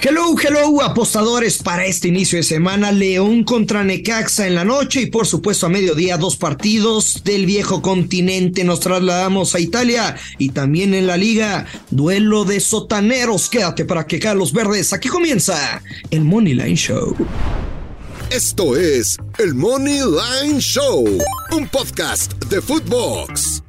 Hello, hello, apostadores para este inicio de semana. León contra Necaxa en la noche y por supuesto a mediodía dos partidos del viejo continente. Nos trasladamos a Italia y también en la liga. Duelo de sotaneros. Quédate para que los verdes. Aquí comienza el Money Line Show. Esto es el Money Line Show, un podcast de Footbox.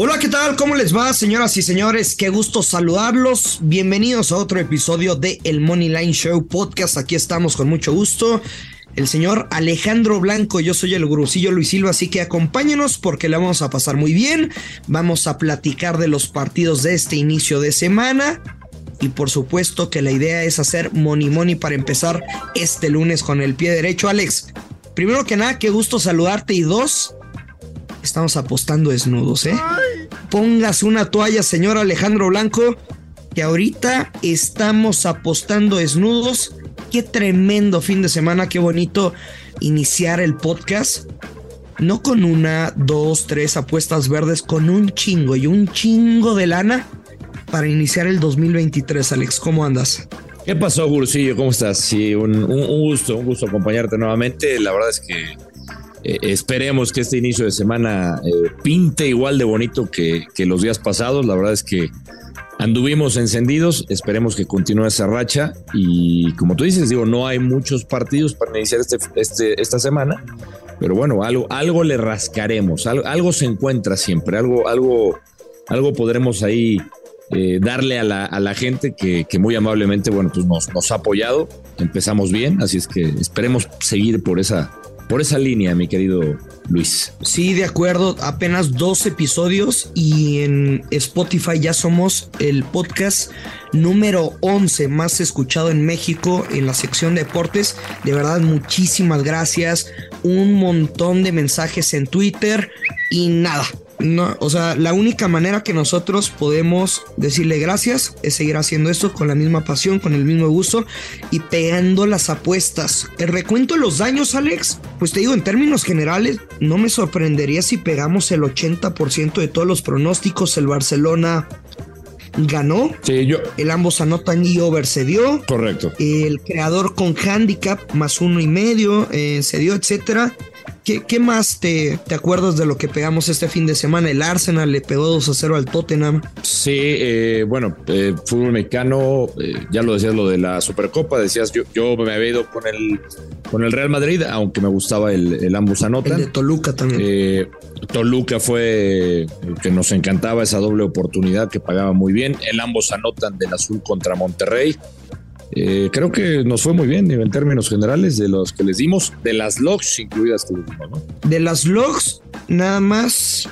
Hola, ¿qué tal? ¿Cómo les va, señoras y señores? Qué gusto saludarlos. Bienvenidos a otro episodio de El Money Line Show Podcast. Aquí estamos con mucho gusto. El señor Alejandro Blanco, yo soy el gurusillo Luis Silva, así que acompáñenos porque le vamos a pasar muy bien. Vamos a platicar de los partidos de este inicio de semana. Y por supuesto que la idea es hacer money money para empezar este lunes con el pie derecho. Alex, primero que nada, qué gusto saludarte. Y dos, estamos apostando desnudos, ¿eh? Pongas una toalla, señor Alejandro Blanco, que ahorita estamos apostando desnudos. Qué tremendo fin de semana, qué bonito iniciar el podcast. No con una, dos, tres apuestas verdes, con un chingo y un chingo de lana para iniciar el 2023. Alex, ¿cómo andas? ¿Qué pasó, Gursillo? ¿Cómo estás? Sí, un, gusto, un gusto acompañarte nuevamente. La verdad es que eh, esperemos que este inicio de semana eh, pinte igual de bonito que, los días pasados. La verdad es que anduvimos encendidos. Esperemos que continúe esa racha. Y como tú dices, digo, no hay muchos partidos para iniciar este, este, esta semana. Pero bueno, algo, algo le rascaremos. Algo, se encuentra siempre. Algo, algo, algo podremos ahí eh, darle a la, gente que, muy amablemente, bueno, pues nos, nos ha apoyado. Empezamos bien, así es que esperemos seguir por esa por esa línea, mi querido Luis. Sí, de acuerdo. Apenas dos episodios y en Spotify ya somos el podcast número 11 más escuchado en México en la sección de deportes. De verdad, muchísimas gracias. Un montón de mensajes en Twitter y nada no, o sea, la única manera que nosotros podemos decirle gracias es seguir haciendo esto con la misma pasión, con el mismo gusto y pegando las apuestas. El recuento de los daños, Alex, pues te digo, en términos generales, no me sorprendería si pegamos el 80% de todos los pronósticos. El Barcelona ganó. Sí, yo. El ambos anotan y over se dio. Correcto. El creador con handicap más uno y medio eh, se dio, etcétera. ¿Qué, más te, te, acuerdas de lo que pegamos este fin de semana? El Arsenal le pegó 2 a 0 al Tottenham. Sí, eh, bueno, eh, fútbol mexicano, eh, ya lo decías lo de la Supercopa, decías yo, yo me había ido con el, con el Real Madrid, aunque me gustaba el, el ambos anotan. El de Toluca también. Toluca fue que nos encantaba esa doble oportunidad que pagaba muy bien. El ambos anotan del azul contra Monterrey. Eh, creo que nos fue muy bien en términos generales de los que les dimos, de las logs incluidas que ¿no? De las logs, nada más.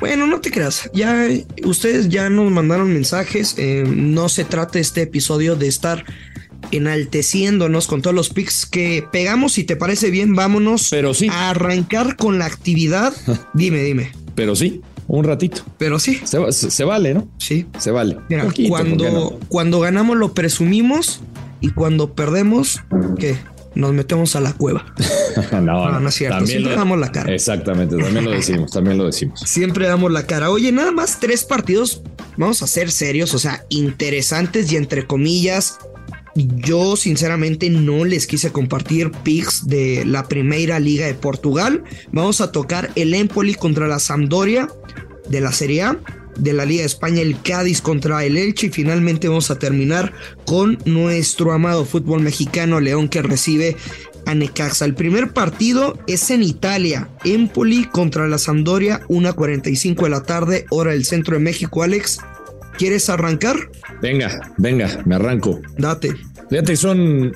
Bueno, no te creas. Ya ustedes ya nos mandaron mensajes. Eh, no se trata este episodio de estar enalteciéndonos con todos los pics que pegamos. Si te parece bien, vámonos Pero sí. a arrancar con la actividad. dime, dime. Pero sí, un ratito. Pero sí. Se, vale, ¿no? Sí. Se vale. Mira, cuando, cuando ganamos lo presumimos y cuando perdemos, ¿qué? Nos metemos a la cueva. no, no, es cierto. Siempre damos la cara. Exactamente, también lo decimos, también lo decimos. Siempre damos la cara. Oye, nada más tres partidos, vamos a ser serios, o sea, interesantes y entre comillas. Yo sinceramente no les quise compartir picks de la Primera Liga de Portugal. Vamos a tocar el Empoli contra la Sampdoria de la Serie A de la Liga de España, el Cádiz contra el Elche y finalmente vamos a terminar con nuestro amado fútbol mexicano León que recibe a Necaxa. El primer partido es en Italia, Empoli contra la Sampdoria, 1.45 de la tarde, hora del centro de México. Alex, ¿quieres arrancar? Venga, venga, me arranco. Date. Fíjate, son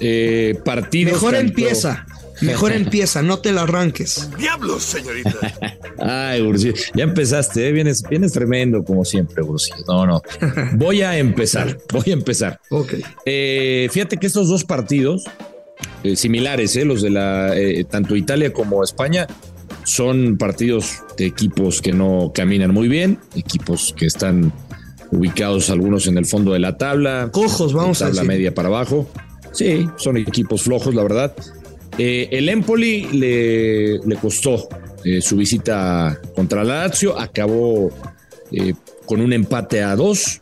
eh, partidos. Mejor empieza. Mejor empieza, no te la arranques. ¡Diablos, señorita! Ay, Ursi, ya empezaste, ¿eh? vienes, vienes tremendo como siempre, Ursi. No, no. Voy a empezar, voy a empezar. Ok. Eh, fíjate que estos dos partidos, eh, similares, eh, los de la tanto Italia como España, son partidos de equipos que no caminan muy bien, equipos que están ubicados algunos en el fondo de la tabla. Cojos, vamos a decir. La media para abajo. Sí, son equipos flojos, la verdad. Eh, el Empoli le, le costó eh, su visita contra la Lazio, acabó eh, con un empate a dos.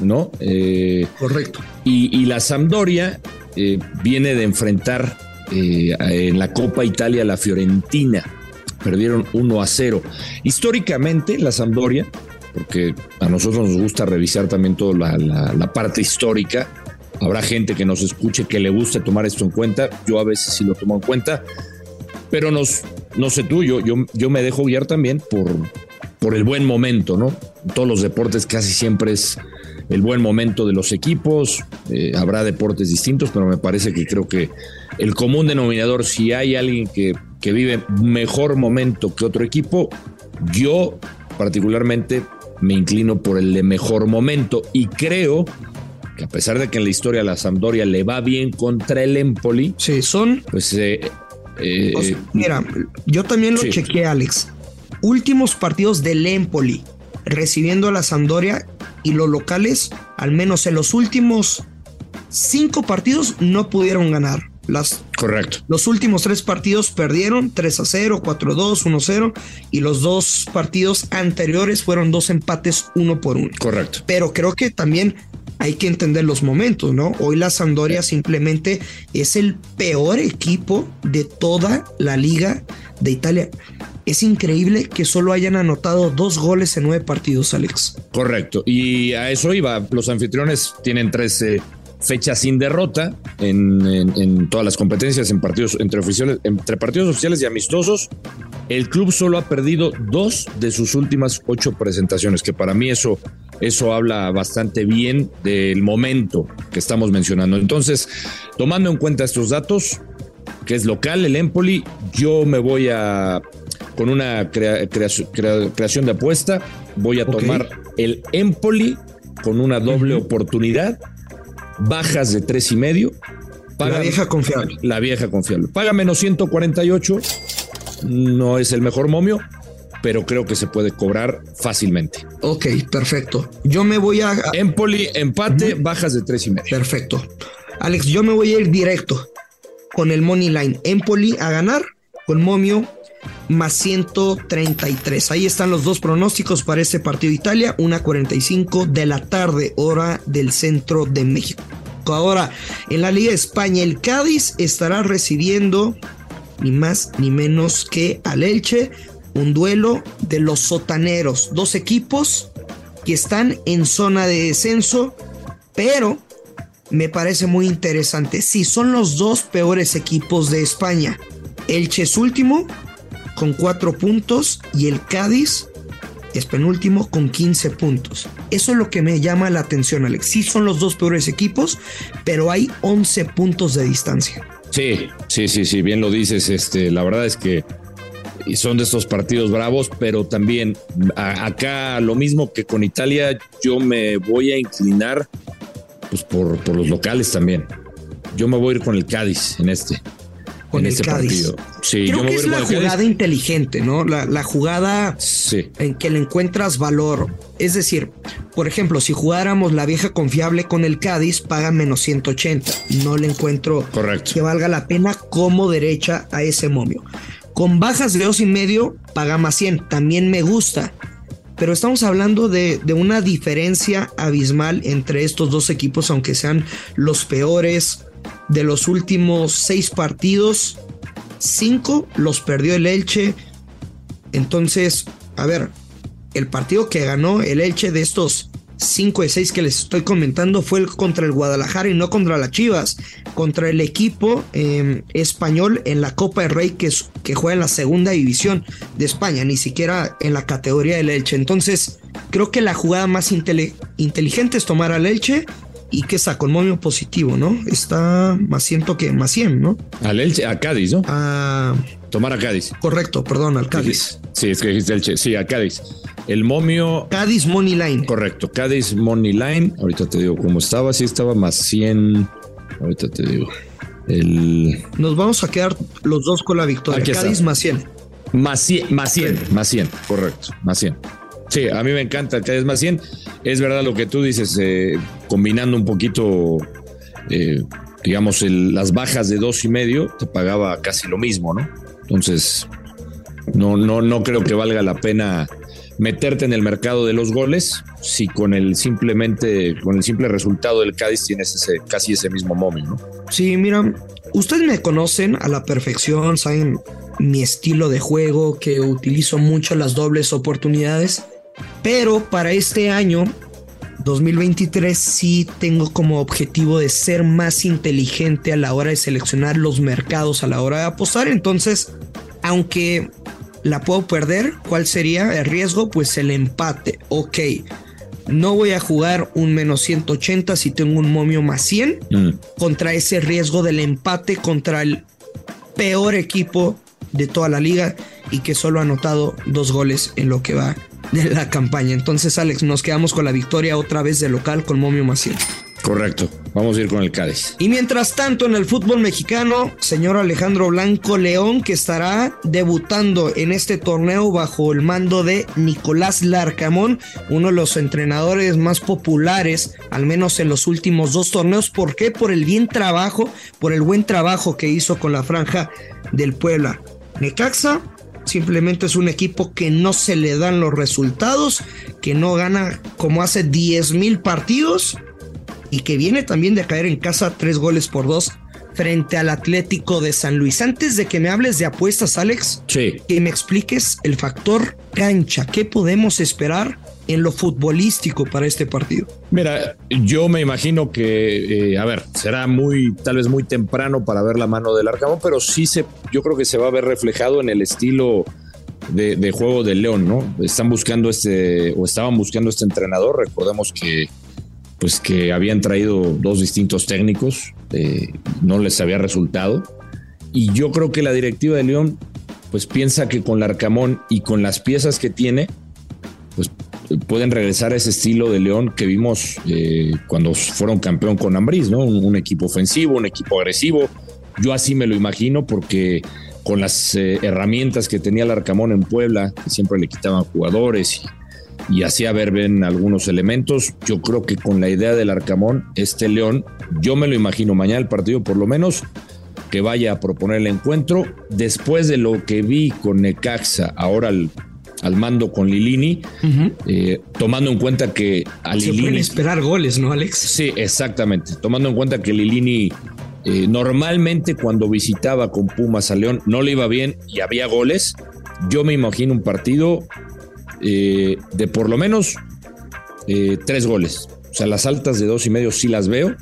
¿no? Eh, Correcto. Y, la Sampdoria eh, viene de enfrentar eh, en la Copa Italia a la Fiorentina. Perdieron 1 a 0. Históricamente, la Sampdoria, porque a nosotros nos gusta revisar también toda la, parte histórica, habrá gente que nos escuche que le guste tomar esto en cuenta. Yo a veces sí lo tomo en cuenta, pero nos, no sé tú, yo, yo, yo me dejo guiar también por, por el buen momento, ¿no? todos los deportes casi siempre es el buen momento de los equipos, eh, habrá deportes distintos, pero me parece que creo que el común denominador, si hay alguien que, que vive mejor momento que otro equipo, yo particularmente me inclino por el de mejor momento y creo que a pesar de que en la historia la Sampdoria le va bien contra el Empoli, sí, son pues eh, eh, mira, yo también lo chequeé, Alex. Últimos partidos del Empoli recibiendo a la Sampdoria y los locales, al menos en los últimos cinco partidos, no pudieron ganar. Las, Correcto. Los últimos tres partidos perdieron 3 a 0, 4 a 2, 1 a 0 y los dos partidos anteriores fueron dos empates uno por uno. Correcto. Pero creo que también hay que entender los momentos, ¿no? Hoy la Sampdoria simplemente es el peor equipo de toda la liga de Italia. Es increíble que solo hayan anotado dos goles en nueve partidos, Alex. Correcto. Y a eso iba. Los anfitriones tienen 13 fechas sin derrota en, todas las competencias, en partidos entre, oficiales, entre partidos oficiales y amistosos. El club solo ha perdido dos de sus últimas ocho presentaciones, que para mí eso, eso habla bastante bien del momento que estamos mencionando. Entonces, tomando en cuenta estos datos, que es local, el Empoli, yo me voy a con una creación de apuesta. Voy a tomar el Empoli con una doble oportunidad, bajas de tres y medio. la vieja confiable. La vieja confiable. Paga menos 148. No es el mejor momio, pero creo que se puede cobrar fácilmente. Ok, perfecto. Yo me voy a. Empoli, empate, bajas de tres y medio. Perfecto. Alex, yo me voy a ir directo con el Money Line. Empoli a ganar con momio más 133. Ahí están los dos pronósticos para este partido de Italia, 1.45 de la tarde, hora del centro de México. Ahora, en la Liga de España, el Cádiz estará recibiendo ni más ni menos que al Elche, un duelo de los sotaneros, dos equipos que están en zona de descenso, pero me parece muy interesante. Si son los dos peores equipos de España. Elche es último con 4 puntos y el Cádiz es penúltimo con 15 puntos. Eso es lo que me llama la atención, Alex. Sí son los dos peores equipos, pero hay 11 puntos de distancia. Sí, sí, sí, sí, bien lo dices. Este, la verdad es que son de estos partidos bravos, pero también acá lo mismo que con Italia, yo me voy a inclinar pues, por, por los locales también. Yo me voy a ir con el Cádiz en este con el Cádiz. Creo que es la jugada inteligente, ¿no? La, jugada en que le encuentras valor. Es decir, por ejemplo, si jugáramos la vieja confiable con el Cádiz, paga menos 180. No le encuentro que valga la pena como derecha a ese momio. Con bajas de dos y medio, paga más 100. También me gusta. Pero estamos hablando de, de una diferencia abismal entre estos dos equipos, aunque sean los peores de los últimos seis partidos, cinco los perdió el Elche. Entonces, a ver, el partido que ganó el Elche de estos cinco de seis que les estoy comentando fue contra el Guadalajara y no contra las Chivas, contra el equipo em, español en la Copa del Rey que, que juega en la segunda división de España, ni siquiera en la categoría del Elche. Entonces, creo que la jugada más inteligente es tomar al Elche y que está con momio positivo, ¿no? Está más ciento que más 100, ¿no? Al Elche, a Cádiz, ¿no? A... Tomar a Cádiz. Correcto, perdón, al Cádiz. Sí, es que dijiste Elche. Sí, a Cádiz. El momio. Cádiz Money Line. Correcto, Cádiz Money Line. Ahorita te digo cómo estaba. Sí, estaba más 100. Ahorita te digo. El... Nos vamos a quedar los dos con la victoria. Cádiz más 100. Más 100, más 100, más 100, correcto, más 100. Sí, a mí me encanta el Cádiz más 100. Es verdad lo que tú dices, eh, combinando un poquito, eh, digamos, las bajas de dos y medio, te pagaba casi lo mismo, ¿no? Entonces, no, no, no creo que valga la pena meterte en el mercado de los goles si con el simplemente con el simple resultado del Cádiz tienes ese casi ese mismo momio, ¿no? Sí, mira, ustedes me conocen a la perfección, saben mi estilo de juego que utilizo mucho las dobles oportunidades, pero para este año 2023 sí tengo como objetivo de ser más inteligente a la hora de seleccionar los mercados, a la hora de apostar. Entonces, aunque la puedo perder, ¿cuál sería el riesgo? Pues el empate. Ok, no voy a jugar un menos 180 si tengo un momio más 100 mm. contra ese riesgo del empate contra el peor equipo de toda la liga y que solo ha anotado dos goles en lo que va de la campaña. Entonces, Alex, nos quedamos con la victoria otra vez de local con Momio Maciel. Correcto, vamos a ir con el Cádiz. Y mientras tanto, en el fútbol mexicano, señor Alejandro Blanco León, que estará debutando en este torneo bajo el mando de Nicolás Larcamón, uno de los entrenadores más populares, al menos en los últimos dos torneos. ¿Por qué? Por el bien trabajo, por el buen trabajo que hizo con la franja del Puebla. Necaxa Simplemente es un equipo que no se le dan los resultados, que no gana como hace 10 mil partidos y que viene también de caer en casa tres goles por dos frente al Atlético de San Luis. Antes de que me hables de apuestas, Alex, que me expliques el factor cancha. ¿Qué podemos esperar en lo futbolístico para este partido? Mira, yo me imagino que, eh, a ver, será muy, tal vez muy temprano para ver la mano del Arcamón, pero sí se, yo creo que se va a ver reflejado en el estilo de, juego del León, ¿no? Están buscando este, o estaban buscando este entrenador. Recordemos que, pues que habían traído dos distintos técnicos, eh, no les había resultado. Y yo creo que la directiva de León, pues piensa que con el Arcamón y con las piezas que tiene, pues pueden regresar a ese estilo de León que vimos eh, cuando fueron campeón con Ambriz, ¿no? Un, equipo ofensivo, un equipo agresivo. Yo así me lo imagino porque con las eh, herramientas que tenía el Arcamón en Puebla, que siempre le quitaban jugadores y, hacía ver bien algunos elementos, yo creo que con la idea del Arcamón, este León, yo me lo imagino mañana el partido por lo menos que vaya a proponer el encuentro. Después de lo que vi con Necaxa, ahora el al mando con Lilini, eh, tomando en cuenta que a Se Lilini. esperar goles, ¿no, Alex? Sí, exactamente. Tomando en cuenta que Lilini eh, normalmente cuando visitaba con Pumas a León no le iba bien y había goles. Yo me imagino un partido eh, de por lo menos tres goles. O sea, las altas de dos y medio sí las veo.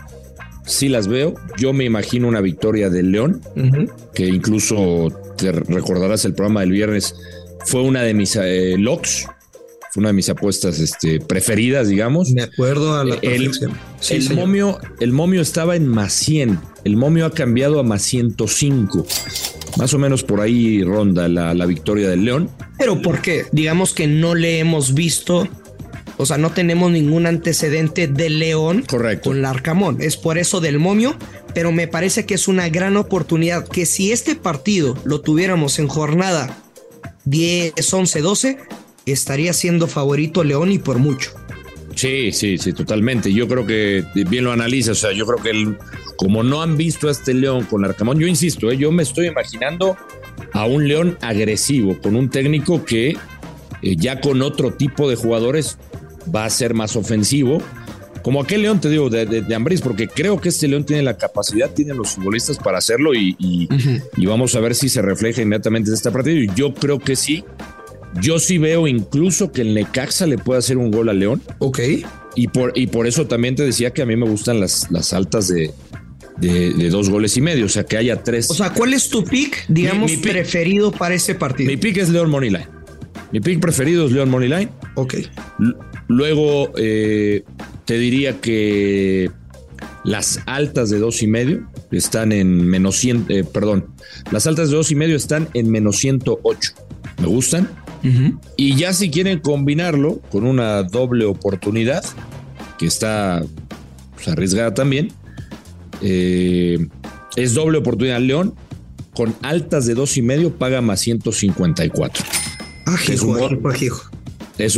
Sí las veo. Yo me imagino una victoria del León, que incluso te recordarás el programa del viernes fue una de mis eh, locks, fue una de mis apuestas este, preferidas, digamos. Me acuerdo a la el, el momio, el momio estaba en más 100, el momio ha cambiado a más 105. Más o menos por ahí ronda la, la victoria del León. Pero ¿por qué? Digamos que no le hemos visto o sea, no tenemos ningún antecedente de León Correcto. con Larcamón. Es por eso del momio, pero me parece que es una gran oportunidad que si este partido lo tuviéramos en jornada 10, 11, 12, estaría siendo favorito León y por mucho. Sí, sí, sí, totalmente. Yo creo que bien lo analiza. O sea, yo creo que el, como no han visto a este León con Arcamón, yo insisto, eh, yo me estoy imaginando a un León agresivo, con un técnico que eh, ya con otro tipo de jugadores va a ser más ofensivo como aquel León, te digo, de, de, porque creo que este León tiene la capacidad, tiene los futbolistas para hacerlo y, y, vamos a ver si se refleja inmediatamente en este partido. Y yo creo que sí. Yo sí veo incluso que el Necaxa le puede hacer un gol a León. Ok. Y por, y por eso también te decía que a mí me gustan las, las altas de, de, dos goles y medio, o sea, que haya tres. O sea, ¿cuál es tu pick, digamos, preferido para ese partido? Mi pick es León Moneyline. Mi pick preferido es León Moneyline. Ok. Luego, eh, te diría que las altas de dos y medio están en menos 100, eh, perdón, las altas de dos y medio están en menos 108. Me gustan. Y ya si quieren combinarlo con una doble oportunidad, que está pues, arriesgada también, eh, es doble oportunidad León, con altas de dos y medio paga más 154. Ajijo, es un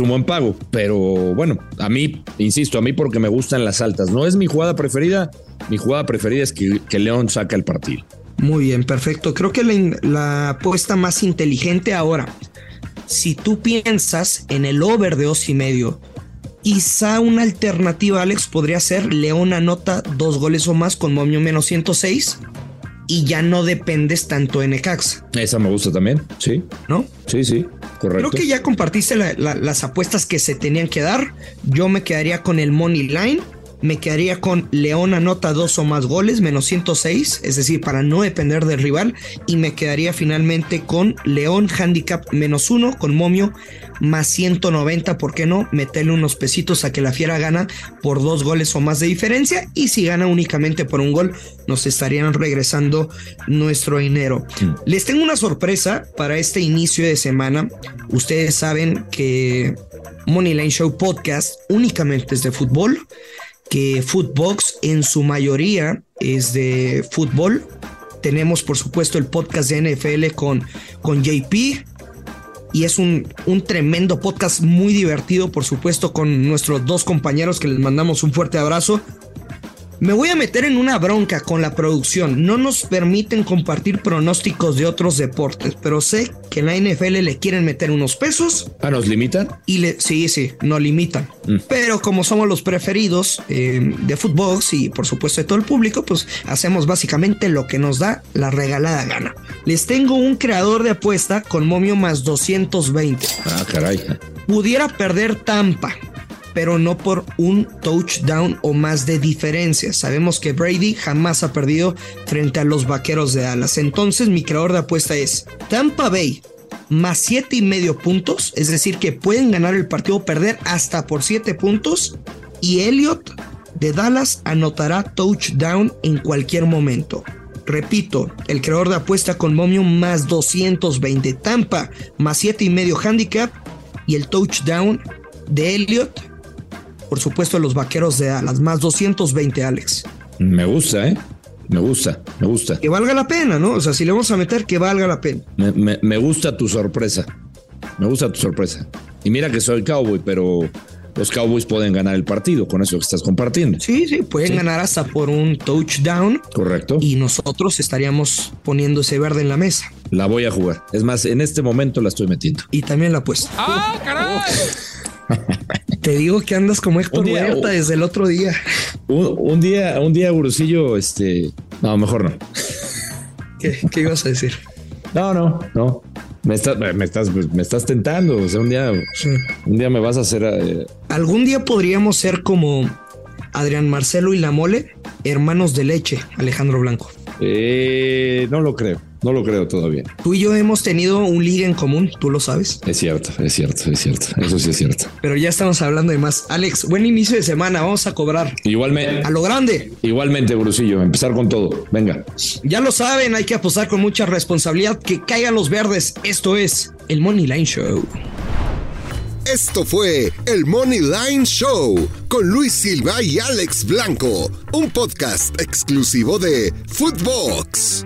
buen pago, pero bueno, a mí, insisto, a mí porque me gustan las altas. No es mi jugada preferida, mi jugada preferida es que, León saca el partido. Muy bien, perfecto. Creo que la, apuesta más inteligente ahora, si tú piensas en el over de dos y medio, quizá una alternativa, Alex, podría ser León anota dos goles o más con momio menos 106 y ya no dependes tanto de Necaxa. Esa me gusta también, sí. ¿No? Sí, sí, correcto. Creo que ya compartiste las apuestas que se tenían que dar. Yo me quedaría con el Money Line me quedaría con León anota dos o más goles, menos 106, es decir, para no depender del rival. Y me quedaría finalmente con León handicap menos uno, con momio más 190, ¿por qué no? Meterle unos pesitos a que la fiera gana por dos goles o más de diferencia. Y si gana únicamente por un gol, nos estarían regresando nuestro dinero. Mm. Les tengo una sorpresa para este inicio de semana. Ustedes saben que Moneyline Show Podcast únicamente es de fútbol que Footbox en su mayoría es de fútbol. Tenemos por supuesto el podcast de NFL con, con JP y es un, un tremendo podcast muy divertido por supuesto con nuestros dos compañeros que les mandamos un fuerte abrazo. Me voy a meter en una bronca con la producción. No nos permiten compartir pronósticos de otros deportes, pero sé que en la NFL le quieren meter unos pesos. Ah, ¿nos limitan? Y le, sí, sí, nos limitan. Mm. Pero como somos los preferidos eh, de fútbol y por supuesto de todo el público, pues hacemos básicamente lo que nos da la regalada gana. Les tengo un creador de apuesta con momio más 220. Ah, caray. Pudiera perder Tampa pero no por un touchdown o más de diferencia. Sabemos que Brady jamás ha perdido frente a los vaqueros de Dallas. Entonces, mi creador de apuesta es Tampa Bay más siete y medio puntos, es decir, que pueden ganar el partido o perder hasta por siete puntos. Y Elliot de Dallas anotará touchdown en cualquier momento. Repito, el creador de apuesta con momio más 220 Tampa, más siete y medio handicap y el touchdown de Elliot por supuesto, los vaqueros de Dallas, más 220, Alex. Me gusta, ¿eh? Me gusta, me gusta. Que valga la pena, ¿no? O sea, si le vamos a meter, que valga la pena. Me, gusta tu sorpresa. Me gusta tu sorpresa. Y mira que soy cowboy, pero los Cowboys pueden ganar el partido con eso que estás compartiendo. Sí, sí, pueden ganar hasta por un touchdown. Correcto. Y nosotros estaríamos poniendo ese verde en la mesa. La voy a jugar. Es más, en este momento la estoy metiendo. Y también la apuesto. ¡Ah, caray! Te digo que andas como Héctor Huerta desde el otro día. Un, día, un día, Gurusillo, este. No, mejor no. ¿Qué, ibas a decir? No, no, no. Me, me, estás, me estás tentando. O sea, un día, un día me vas a hacer. Eh, Algún día podríamos ser como Adrián Marcelo y la mole, hermanos de leche, Alejandro Blanco. Eh, no lo creo. No lo creo todavía. Tú y yo hemos tenido un liga en común, tú lo sabes. Es cierto, es cierto, es cierto. Eso sí es cierto. Pero ya estamos hablando de más. Alex, buen inicio de semana, vamos a cobrar. Igualmente. A lo grande. Igualmente, Brusillo, empezar con todo. Venga. Ya lo saben, hay que apostar con mucha responsabilidad. Que caigan los verdes. Esto es el Money Line Show. Esto fue el Money Line Show con Luis Silva y Alex Blanco, un podcast exclusivo de Footbox.